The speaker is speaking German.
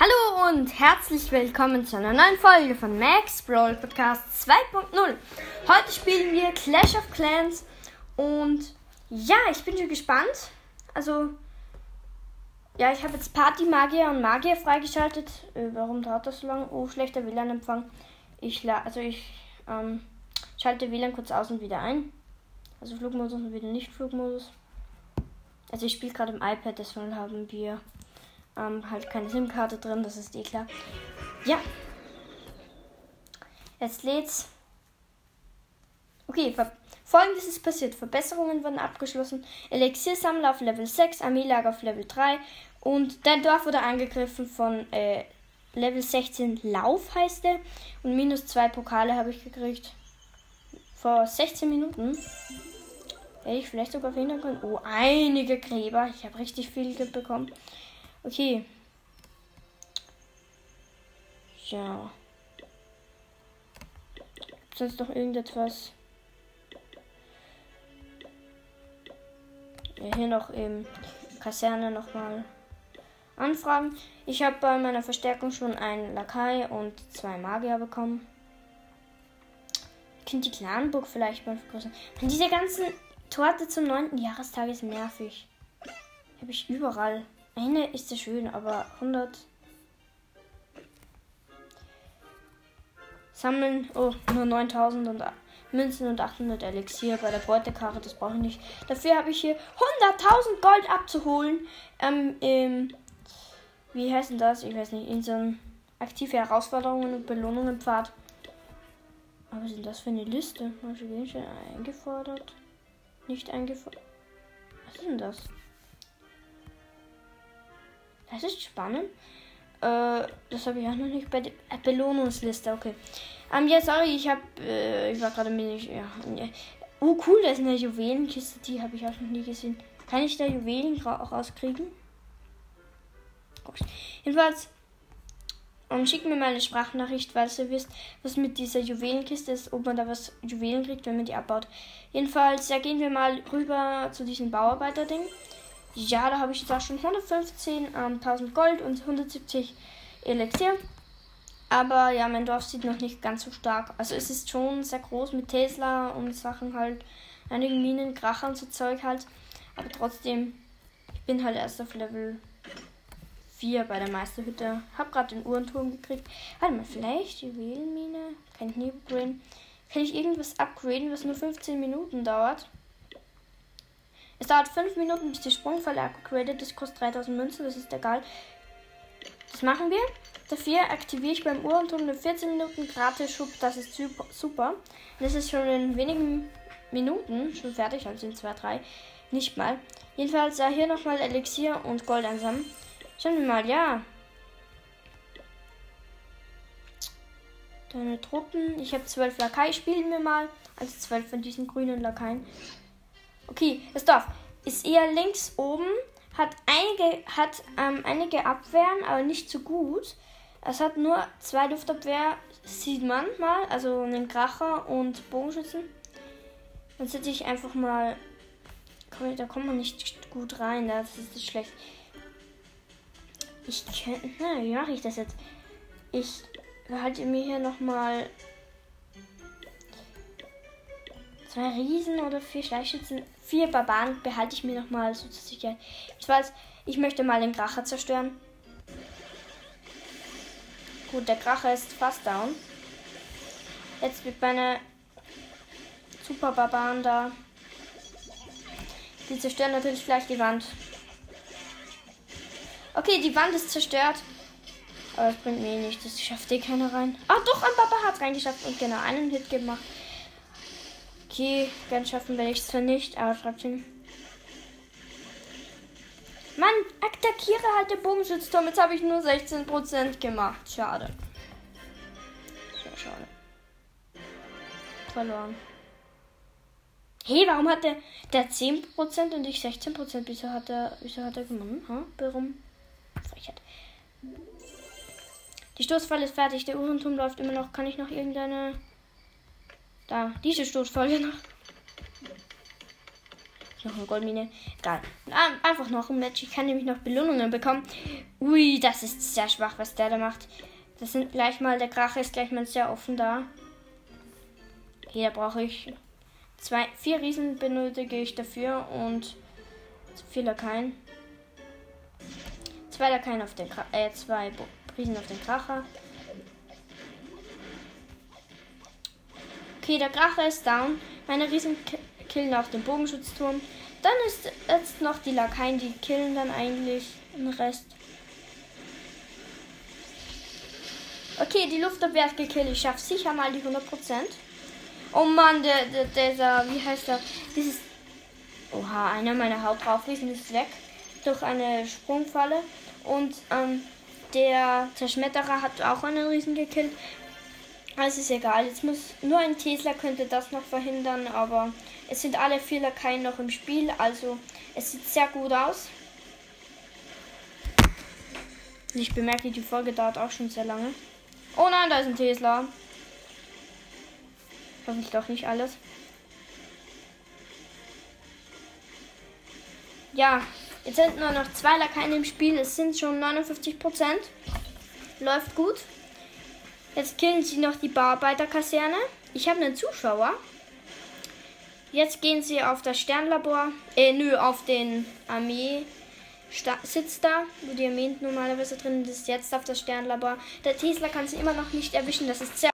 Hallo und herzlich willkommen zu einer neuen Folge von Max Brawl Podcast 2.0. Heute spielen wir Clash of Clans und ja, ich bin schon gespannt. Also, ja, ich habe jetzt Party Magier und Magier freigeschaltet. Äh, warum dauert das so lange? Oh, schlechter WLAN-Empfang. Ich, also ich ähm, schalte WLAN kurz aus und wieder ein. Also Flugmodus und wieder nicht Flugmodus. Also ich spiele gerade im iPad, deswegen haben wir ähm, halt keine SIM-Karte drin, das ist eh klar. Ja. Jetzt lädt's. Okay, folgendes ist passiert. Verbesserungen wurden abgeschlossen. Elixiersammler auf Level 6, Armeelager auf Level 3 und dein Dorf wurde angegriffen von äh, Level 16 Lauf heißt der. Und minus 2 Pokale habe ich gekriegt. Vor 16 Minuten. Hätte ich vielleicht sogar verhindern können. Oh, einige Gräber. Ich habe richtig viel bekommen. Okay. Ja. Sonst noch irgendetwas? Ja, hier noch im Kaserne nochmal anfragen. Ich habe bei meiner Verstärkung schon einen Lakai und zwei Magier bekommen. Ich könnte die Clanburg vielleicht mal vergrößern. Und diese ganzen Torte zum 9. Jahrestag ist nervig. Habe ich überall. Eine ist sehr schön, aber 100. Sammeln. Oh, nur 9000 und Münzen und 800 Elixier bei der Beutekarte. Das brauche ich nicht. Dafür habe ich hier 100.000 Gold abzuholen. Ähm, ähm, wie heißt das? Ich weiß nicht. In so aktive Herausforderungen und Belohnungen Pfad. Aber was ist das für eine Liste? Manche eingefordert. Nicht eingefordert. Was ist denn das? Das ist spannend. Äh, das habe ich auch noch nicht bei der Belohnungsliste. Okay. Ähm, ja, sorry, ich habe, äh, ich war gerade mir ja, ja. Oh, cool, da ist eine Juwelenkiste, die habe ich auch noch nie gesehen. Kann ich da Juwelen ra rauskriegen? Gut. Jedenfalls, um, schickt mir mal eine Sprachnachricht, weil ihr wisst, was mit dieser Juwelenkiste ist, ob man da was Juwelen kriegt, wenn man die abbaut. Jedenfalls, ja, gehen wir mal rüber zu diesem Bauarbeiter-Ding. Ja, da habe ich auch schon 115, ähm, 1000 Gold und 170 Elixier. Aber ja, mein Dorf sieht noch nicht ganz so stark. Also es ist schon sehr groß mit Tesla und Sachen halt, einigen Minen, Kracher und so Zeug halt. Aber trotzdem, ich bin halt erst auf Level 4 bei der Meisterhütte. Hab gerade den Uhrenturm gekriegt. Warte mal, vielleicht Juwelenmine? Kann ich nie upgraden. Kann ich irgendwas upgraden, was nur 15 Minuten dauert? Es dauert 5 Minuten, bis die Sprungfalle upgradet. Das kostet 3000 Münzen, das ist egal. Das machen wir. Dafür aktiviere ich beim Uhrenturm eine 14 Minuten gratis Schub. Das ist super. Das ist schon in wenigen Minuten schon fertig, also in 2, 3. Nicht mal. Jedenfalls äh, hier nochmal Elixier und Gold einsammeln. Schauen wir mal, ja. Deine Truppen. Ich habe zwölf Lakai, spielen wir mal. Also zwölf von diesen grünen Lakaien. Okay, das Dorf ist eher links oben, hat einige, hat, ähm, einige Abwehren, aber nicht so gut. Es hat nur zwei Luftabwehr, sieht man mal, also einen Kracher und Bogenschützen. Dann setze ich einfach mal. Da kommt man nicht gut rein, das ist schlecht. Ich könnte. Na, wie mache ich das jetzt? Ich halte mir hier nochmal zwei Riesen oder vier Schleichschützen Vier Barbaren behalte ich mir nochmal so zur Sicherheit. Ich weiß, ich möchte mal den Kracher zerstören. Gut, der Kracher ist fast down. Jetzt wird meine Super Barbaren da. Die zerstören natürlich gleich die Wand. Okay, die Wand ist zerstört. Aber das bringt mir nichts. Das schafft eh keiner rein. Ah, doch, ein Papa hat es reingeschafft und genau einen Hit gemacht. Okay, ganz schaffen werde ich es zwar nicht, aber trotzdem. Mann, attackiere halt den Bogenschützturm. Jetzt habe ich nur 16% gemacht. Schade. Sehr schade. Verloren. Hey, warum hat der, der 10% und ich 16%? Wieso hat er, wieso hat er gewonnen? Ha? Warum? Frechheit. Die Stoßfalle ist fertig. Der Uhrenturm läuft immer noch. Kann ich noch irgendeine da, diese Stoßfolge noch. Noch eine Goldmine. Egal. Einfach noch ein Match. Ich kann nämlich noch Belohnungen bekommen. Ui, das ist sehr schwach, was der da macht. Das sind gleich mal, der Krache ist gleich mal sehr offen da. Da brauche ich zwei, vier Riesen benötige ich dafür und vier Lakaien. Zwei Lakaien auf den Kracher, äh, zwei Riesen auf den Kracher. Okay, der Kracher ist down. Meine Riesen killen auch den Bogenschutzturm. Dann ist jetzt noch die Lakaien, die killen dann eigentlich den Rest. Okay, die Luftabwehr ist gekillt. Ich schaffe sicher mal die 100%. Oh Mann, der, der, dieser, wie heißt der? Dieses. Oha, einer meiner Hauptraufriesen ist weg. Durch eine Sprungfalle. Und ähm, der Zerschmetterer hat auch einen Riesen gekillt. Also ist egal. Jetzt muss nur ein Tesla könnte das noch verhindern, aber es sind alle vier Lakaien noch im Spiel, also es sieht sehr gut aus. Ich bemerke, die Folge dauert auch schon sehr lange. Oh nein, da ist ein Tesla. Hoffentlich doch nicht alles. Ja, jetzt sind nur noch zwei Lakaien im Spiel. Es sind schon 59 Prozent. Läuft gut. Jetzt killen sie noch die Bauarbeiterkaserne. Ich habe einen Zuschauer. Jetzt gehen sie auf das Sternlabor. Äh, nö, auf den Armee. Sitz da, wo die Armee normalerweise drin ist, jetzt auf das Sternlabor. Der Tesla kann sie immer noch nicht erwischen. Das ist sehr